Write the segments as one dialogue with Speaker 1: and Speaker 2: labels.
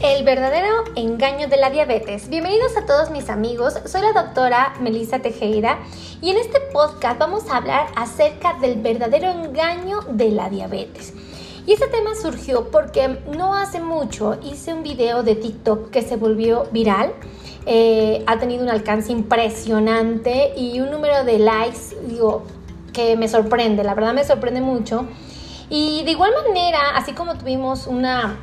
Speaker 1: El verdadero engaño de la diabetes. Bienvenidos a todos mis amigos, soy la doctora Melissa Tejera y en este podcast vamos a hablar acerca del verdadero engaño de la diabetes. Y este tema surgió porque no hace mucho hice un video de TikTok que se volvió viral. Eh, ha tenido un alcance impresionante y un número de likes, digo, que me sorprende, la verdad me sorprende mucho. Y de igual manera, así como tuvimos una,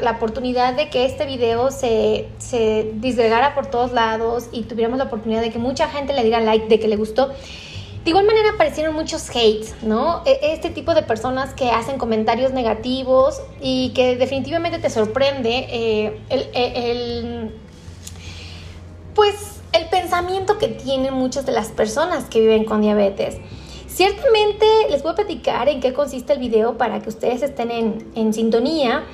Speaker 1: la, oportunidad de que este video se, se disgregara por todos lados y tuviéramos la oportunidad de que mucha gente le diera like, de que le gustó, de igual manera aparecieron muchos hates, ¿no? E, este tipo de personas que hacen comentarios negativos y que definitivamente te sorprende eh, el, el, pues el pensamiento que tienen muchas de las personas que viven con diabetes. Ciertamente les voy a platicar en qué consiste el video para que ustedes estén en, sintonía.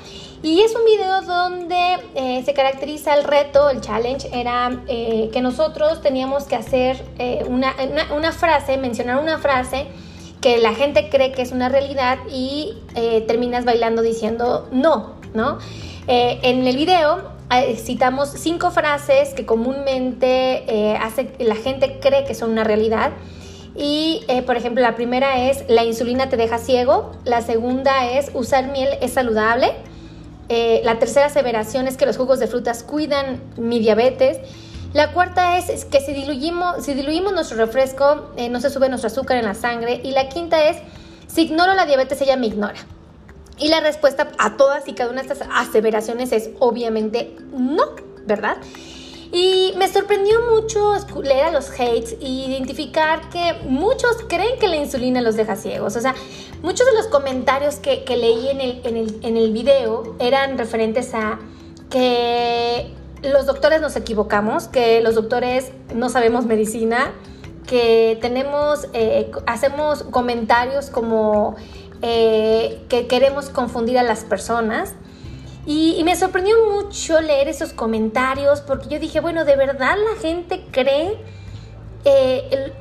Speaker 1: Y es un video donde eh, se caracteriza el reto, el challenge, era eh, que nosotros teníamos que hacer eh, una, una, frase, mencionar una frase que la gente cree que es una realidad y terminas bailando diciendo no, ¿no? en el video citamos cinco frases que comúnmente hace, la gente cree que son una realidad. Y, eh, por ejemplo, la primera es la insulina te deja ciego. La segunda es usar miel es saludable. Eh, la tercera aseveración es que los jugos de frutas cuidan mi diabetes. La cuarta es que si diluimos, si diluimos nuestro refresco, eh, no se sube nuestro azúcar en la sangre. Y la quinta es, si ignoro la diabetes, ella me ignora. Y la respuesta a todas y cada una de estas aseveraciones es obviamente no, ¿verdad? Y me sorprendió mucho leer a los hates e identificar que muchos creen que la insulina los deja ciegos. O sea, muchos de los comentarios que, leí en el, en, el, en el video eran referentes a que los doctores nos equivocamos, que los doctores no sabemos medicina, que tenemos, eh, hacemos comentarios como eh, que queremos confundir a las personas. Y, me sorprendió mucho leer esos comentarios porque yo dije, bueno, de verdad la gente cree, eh,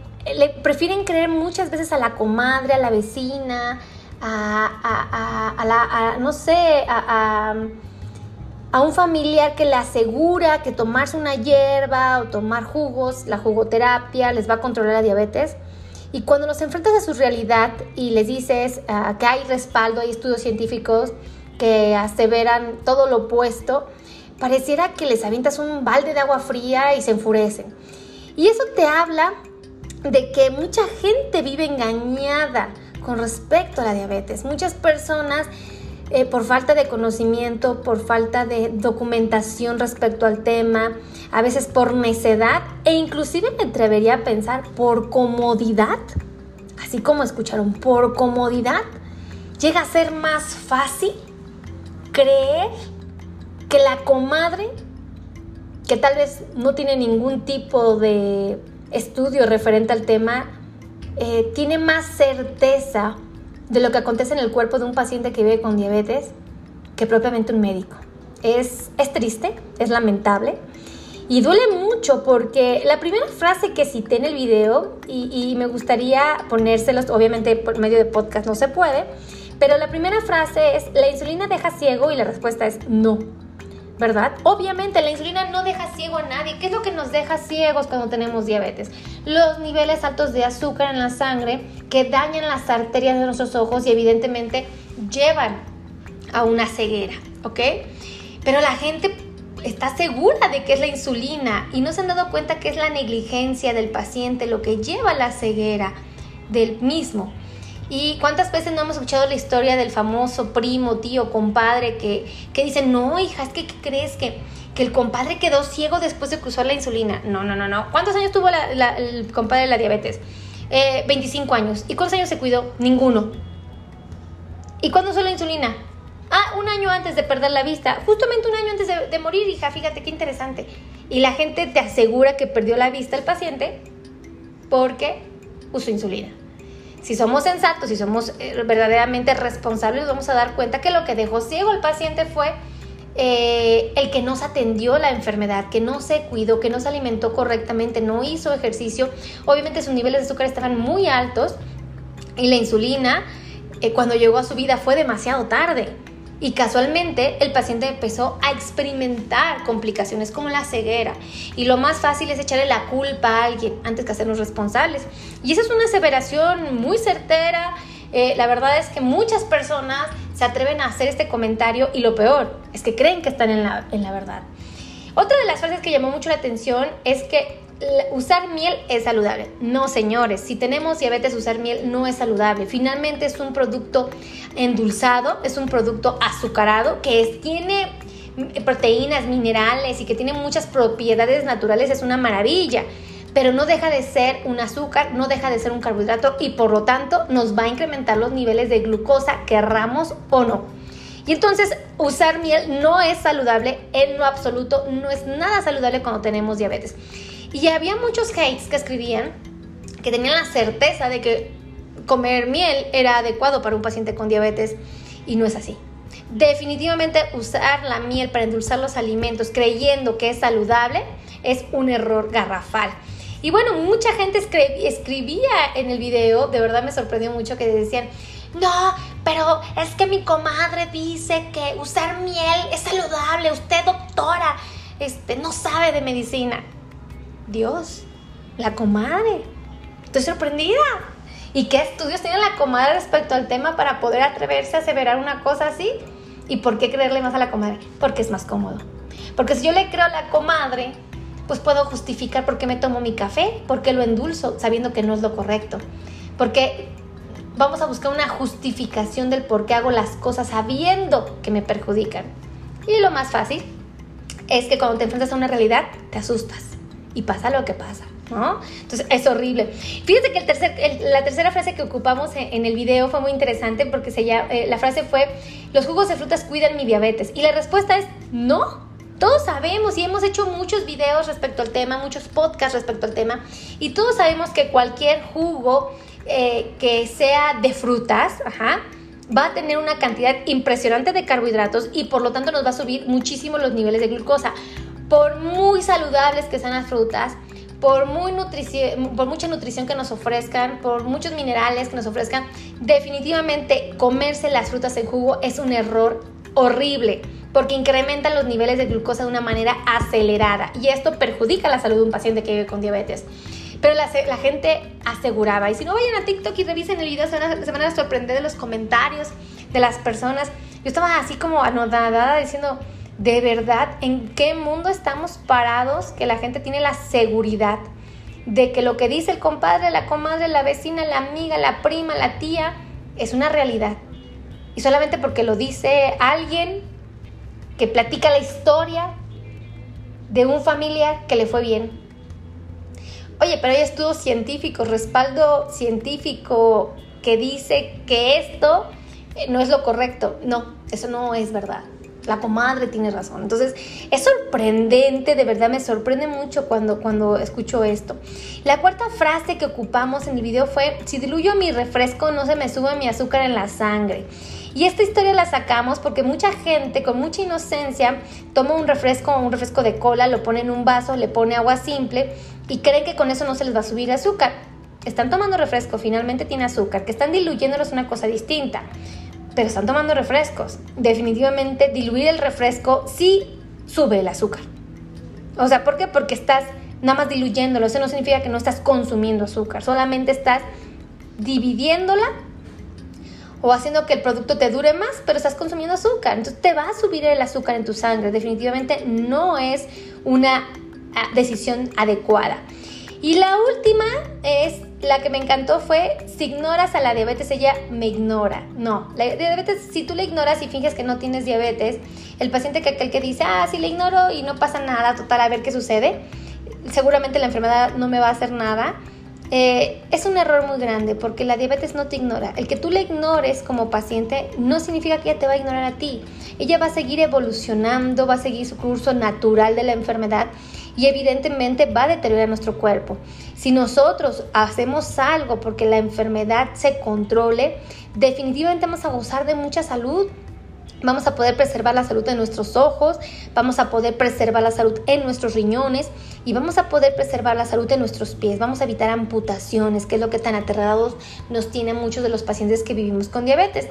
Speaker 1: prefieren creer muchas veces a la comadre, a la vecina, a, la, no sé, a un familiar que le asegura que tomarse una hierba o tomar jugos, la jugoterapia, les va a controlar la diabetes. Y cuando los enfrentas a su realidad y les dices ah, que hay respaldo, hay estudios científicos, que aseveran todo lo opuesto, pareciera que les avientas un balde de agua fría y se enfurecen. Y eso te habla de que mucha gente vive engañada con respecto a la diabetes. Muchas personas eh, por falta de conocimiento, por falta de documentación respecto al tema, a veces por necedad e inclusive me atrevería a pensar por comodidad, así como escucharon, por comodidad, llega a ser más fácil creer que la comadre, que tal vez no tiene ningún tipo de estudio referente al tema, eh, tiene más certeza de lo que acontece en el cuerpo de un paciente que vive con diabetes que propiamente un médico. Es, es triste, es lamentable y duele mucho porque la primera frase que cité en el video, y, y me gustaría ponérselos, obviamente por medio de podcast no se puede, pero la primera frase es, ¿la insulina deja ciego? Y la respuesta es no. ¿verdad? Obviamente la insulina no deja ciego a nadie. ¿Qué es lo que nos deja ciegos cuando tenemos diabetes? Los niveles altos de azúcar en la sangre que dañan las arterias de nuestros ojos y evidentemente llevan a una ceguera, ¿ok? Pero la gente está segura de que es la insulina y no se han dado cuenta que es la negligencia del paciente lo que lleva a la ceguera del mismo. ¿Y cuántas veces no hemos escuchado la historia del famoso primo, tío, compadre que, que dice, no, hija, es que ¿qué crees que, que el compadre quedó ciego después de usó la insulina? No, no, no, no. ¿Cuántos años tuvo el compadre de la diabetes? 25 eh, años. ¿Y cuántos años se cuidó? Ninguno. ¿Y cuándo usó la insulina? Ah, un año antes de perder la vista. Justamente un año antes de, de morir, hija, fíjate qué interesante. Y la gente te asegura que perdió la vista el paciente porque usó insulina. Si somos sensatos, si somos eh, verdaderamente responsables, vamos a dar cuenta que lo que dejó ciego al paciente fue eh, el que no se atendió la enfermedad, que no se cuidó, que no se alimentó correctamente, no hizo ejercicio. Obviamente sus niveles de azúcar estaban muy altos y la insulina eh, cuando llegó a su vida fue demasiado tarde. Y casualmente el paciente empezó a experimentar complicaciones como la ceguera. Y lo más fácil es echarle la culpa a alguien antes que hacernos responsables. Y esa es una aseveración muy certera. Eh, la verdad es que muchas personas se atreven a hacer este comentario y lo peor es que creen que están en la, en la verdad. Otra de las frases que llamó mucho la atención es que usar miel es saludable. No, señores, si tenemos diabetes, usar miel no es saludable. Finalmente es un producto endulzado, es un producto azucarado que tiene proteínas, minerales y que tiene muchas propiedades naturales, es una maravilla. Pero no deja de ser un azúcar, no deja de ser un carbohidrato y por lo tanto nos va a incrementar los niveles de glucosa, querramos o no. Y entonces usar miel no es saludable en lo absoluto, no es nada saludable cuando tenemos diabetes. Y había muchos hates que escribían que tenían la certeza de que comer miel era adecuado para un paciente con diabetes y no es así. Definitivamente usar la miel para endulzar los alimentos creyendo que es saludable es un error garrafal. Y bueno, mucha gente escribía en el video, de verdad me sorprendió mucho que decían, no, pero es que mi comadre dice que usar miel es saludable, usted doctora, este, no sabe de medicina. Dios, la comadre. Estoy sorprendida. ¿Y qué estudios tiene la comadre respecto al tema para poder atreverse a aseverar una cosa así? ¿Y por qué creerle más a la comadre? Porque es más cómodo. Porque si yo le creo a la comadre, pues puedo justificar por qué me tomo mi café, por qué lo endulzo, sabiendo que no es lo correcto. Porque vamos a buscar una justificación del por qué hago las cosas sabiendo que me perjudican. Y lo más fácil es que cuando te enfrentas a una realidad, te asustas y pasa lo que pasa. ¿No? Entonces es horrible. Fíjate que el tercer, la tercera frase que ocupamos en, el video fue muy interesante porque se eh, la frase fue, los jugos de frutas cuidan mi diabetes. Y la respuesta es, no. Todos sabemos y hemos hecho muchos videos respecto al tema, muchos podcasts respecto al tema, y todos sabemos que cualquier jugo eh, que sea de frutas, va a tener una cantidad impresionante de carbohidratos y por lo tanto nos va a subir muchísimo los niveles de glucosa por muy saludables que sean las frutas, por, muy por mucha nutrición que nos ofrezcan, por muchos minerales que nos ofrezcan, definitivamente comerse las frutas en jugo es un error horrible porque incrementan los niveles de glucosa de una manera acelerada y esto perjudica la salud de un paciente que vive con diabetes. Pero la, gente aseguraba, y si no vayan a TikTok y revisen el video, se van, a, se van a sorprender de los comentarios de las personas. Yo estaba así como anodada diciendo, de verdad en qué mundo estamos parados que la gente tiene la seguridad de que lo que dice el compadre, la comadre, la vecina, la amiga, la prima, la tía, es una realidad. Y solamente porque lo dice alguien que platica la historia de un familiar que le fue bien. Oye, pero hay estudios científicos, respaldo científico que dice que esto eh, no es lo correcto. No, eso no es verdad la comadre tiene razón. Entonces, es sorprendente, de verdad me sorprende mucho cuando, cuando escucho esto. La cuarta frase que ocupamos en el video fue, si diluyo mi refresco no se me sube mi azúcar en la sangre. Y esta historia la sacamos porque mucha gente con mucha inocencia toma un refresco, un refresco de cola, lo pone en un vaso, le pone agua simple y creen que con eso no se les va a subir azúcar. Están tomando refresco, finalmente tiene azúcar, que están diluyéndolo es una cosa distinta pero están tomando refrescos. Definitivamente diluir el refresco sí sube el azúcar. O sea, ¿por qué? Porque estás nada más diluyéndolo. Eso no significa que no estás consumiendo azúcar, solamente estás dividiéndola o haciendo que el producto te dure más, pero estás consumiendo azúcar. Entonces te va a subir el azúcar en tu sangre. Definitivamente no es una ah, decisión adecuada. Y la última es la que me encantó fue, si ignoras a la diabetes, ella me ignora. No, la diabetes, si tú le ignoras y finges que no tienes diabetes, el paciente que aquel que dice, ah, sí le ignoro y no pasa nada, total, a ver qué sucede, seguramente la enfermedad no me va a hacer nada. Eh, es un error muy grande porque la diabetes no te ignora. El que tú le ignores como paciente no significa que ella te va a ignorar a ti. Ella va a seguir evolucionando, va a seguir su curso natural de la enfermedad y evidentemente va a deteriorar nuestro cuerpo. Si nosotros hacemos algo porque la enfermedad se controle, definitivamente vamos a gozar de mucha salud. Vamos a poder preservar la salud de nuestros ojos, vamos a poder preservar la salud en nuestros riñones y vamos a poder preservar la salud de nuestros pies. Vamos a evitar amputaciones, que es lo que tan aterrados nos tiene muchos de los pacientes que vivimos con diabetes.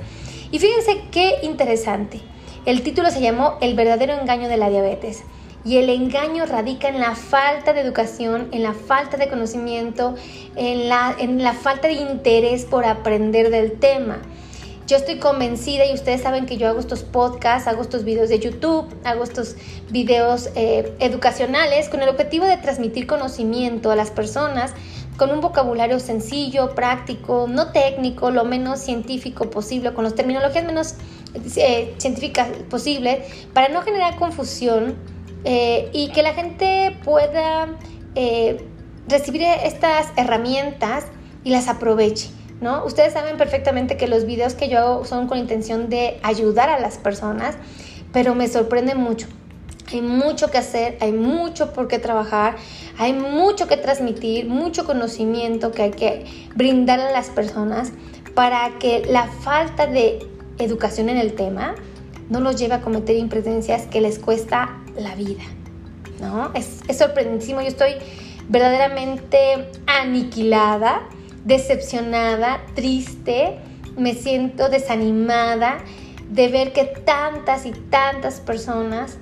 Speaker 1: Y fíjense qué interesante. El título se llamó El verdadero engaño de la diabetes. Y el engaño radica en la falta de educación, en la falta de conocimiento, en la, en la falta de interés por aprender del tema. Yo estoy convencida y ustedes saben que yo hago estos podcasts, hago estos videos de YouTube, hago estos videos eh, educacionales con el objetivo de transmitir conocimiento a las personas con un vocabulario sencillo, práctico, no técnico, lo menos científico posible, con las terminologías menos eh, científicas posible, para no generar confusión eh, y que la gente pueda recibir estas herramientas y las aproveche. ¿No? Ustedes saben perfectamente que los videos que yo hago son con intención de ayudar a las personas, pero me sorprende mucho. Hay mucho que hacer, hay mucho por qué trabajar, hay mucho que transmitir, mucho conocimiento que hay que brindar a las personas para que la falta de educación en el tema no los lleve a cometer imprudencias que les cuesta la vida. ¿no? Es, es yo estoy verdaderamente aniquilada decepcionada, triste, me siento desanimada de ver que tantas y tantas personas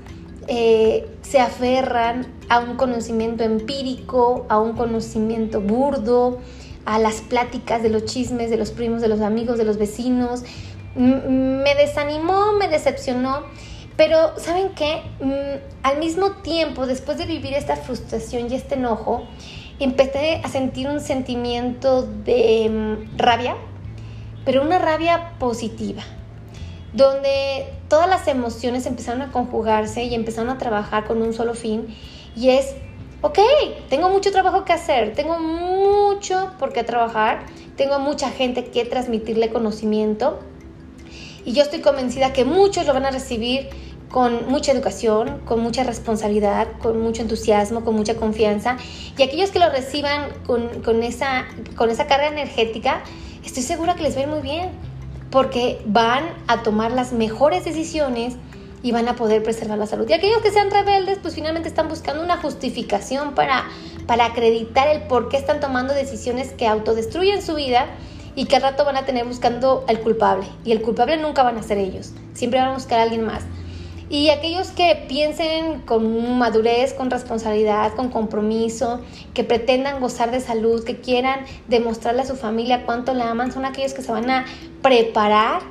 Speaker 1: eh, se aferran a un conocimiento empírico, a un conocimiento burdo, a las pláticas de los chismes de los primos, de los amigos, de los vecinos. me desanimó, me decepcionó, pero ¿saben qué? Mm, al mismo tiempo, después de vivir esta frustración y este enojo, empecé a sentir un sentimiento de mm, rabia, pero una rabia positiva, donde todas las emociones empezaron a conjugarse y empezaron a trabajar con un solo fin, y es, ok, tengo mucho trabajo que hacer, tengo mucho por qué trabajar, tengo mucha gente que transmitirle conocimiento, y yo estoy convencida que muchos lo van a recibir con mucha educación, con mucha responsabilidad, con mucho entusiasmo, con mucha confianza. Y aquellos que lo reciban con, esa, con esa carga energética, estoy segura que les va a ir muy bien, porque van a tomar las mejores decisiones y van a poder preservar la salud. Y aquellos que sean rebeldes, pues finalmente están buscando una justificación para, para acreditar el por qué están tomando decisiones que autodestruyen su vida y que al rato van a tener buscando al culpable. Y el culpable nunca van a ser ellos, siempre van a buscar a alguien más. Y aquellos que piensen con madurez, con responsabilidad, con compromiso, que pretendan gozar de salud, que quieran demostrarle a su familia cuánto la aman, son aquellos que se van a preparar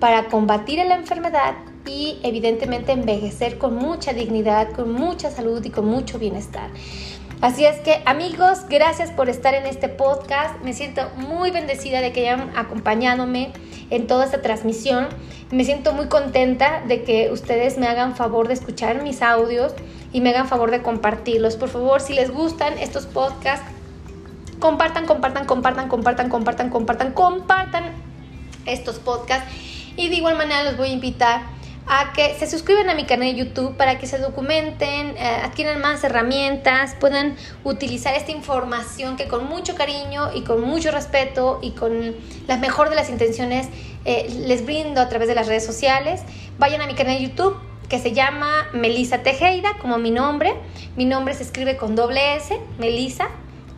Speaker 1: para combatir la enfermedad y evidentemente envejecer con mucha dignidad, con mucha salud y con mucho bienestar. Así es que amigos, gracias por estar en este podcast. Me siento muy bendecida de que hayan acompañadome en toda esta transmisión. Me siento muy contenta de que ustedes me hagan favor de escuchar mis audios y me hagan favor de compartirlos. Por favor, si les gustan estos podcasts, compartan, compartan, compartan, compartan, compartan, compartan, compartan estos podcasts. Y de igual manera los voy a invitar a que se suscriban a mi canal de YouTube para que se documenten, eh, adquieran más herramientas, puedan utilizar esta información que con mucho cariño y con mucho respeto y con la mejor de las intenciones eh, les brindo a través de las redes sociales. Vayan a mi canal de YouTube que se llama Melisa Tejeda, como mi nombre. Mi nombre se escribe con doble S, Melisa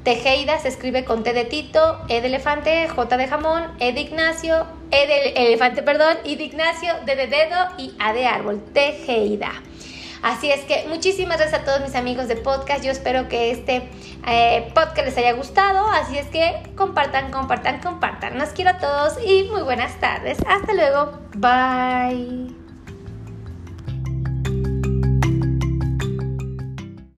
Speaker 1: Tejeida se escribe con T de Tito, E de elefante, J de jamón, E de Ignacio, E de elefante, perdón, I de Ignacio, D de dedo y A de árbol, Tejeida. Así es que muchísimas gracias a todos mis amigos de podcast. Yo espero que este eh, podcast les haya gustado. Así es que compartan, compartan, compartan. Los quiero a todos y muy buenas tardes. Hasta luego. Bye.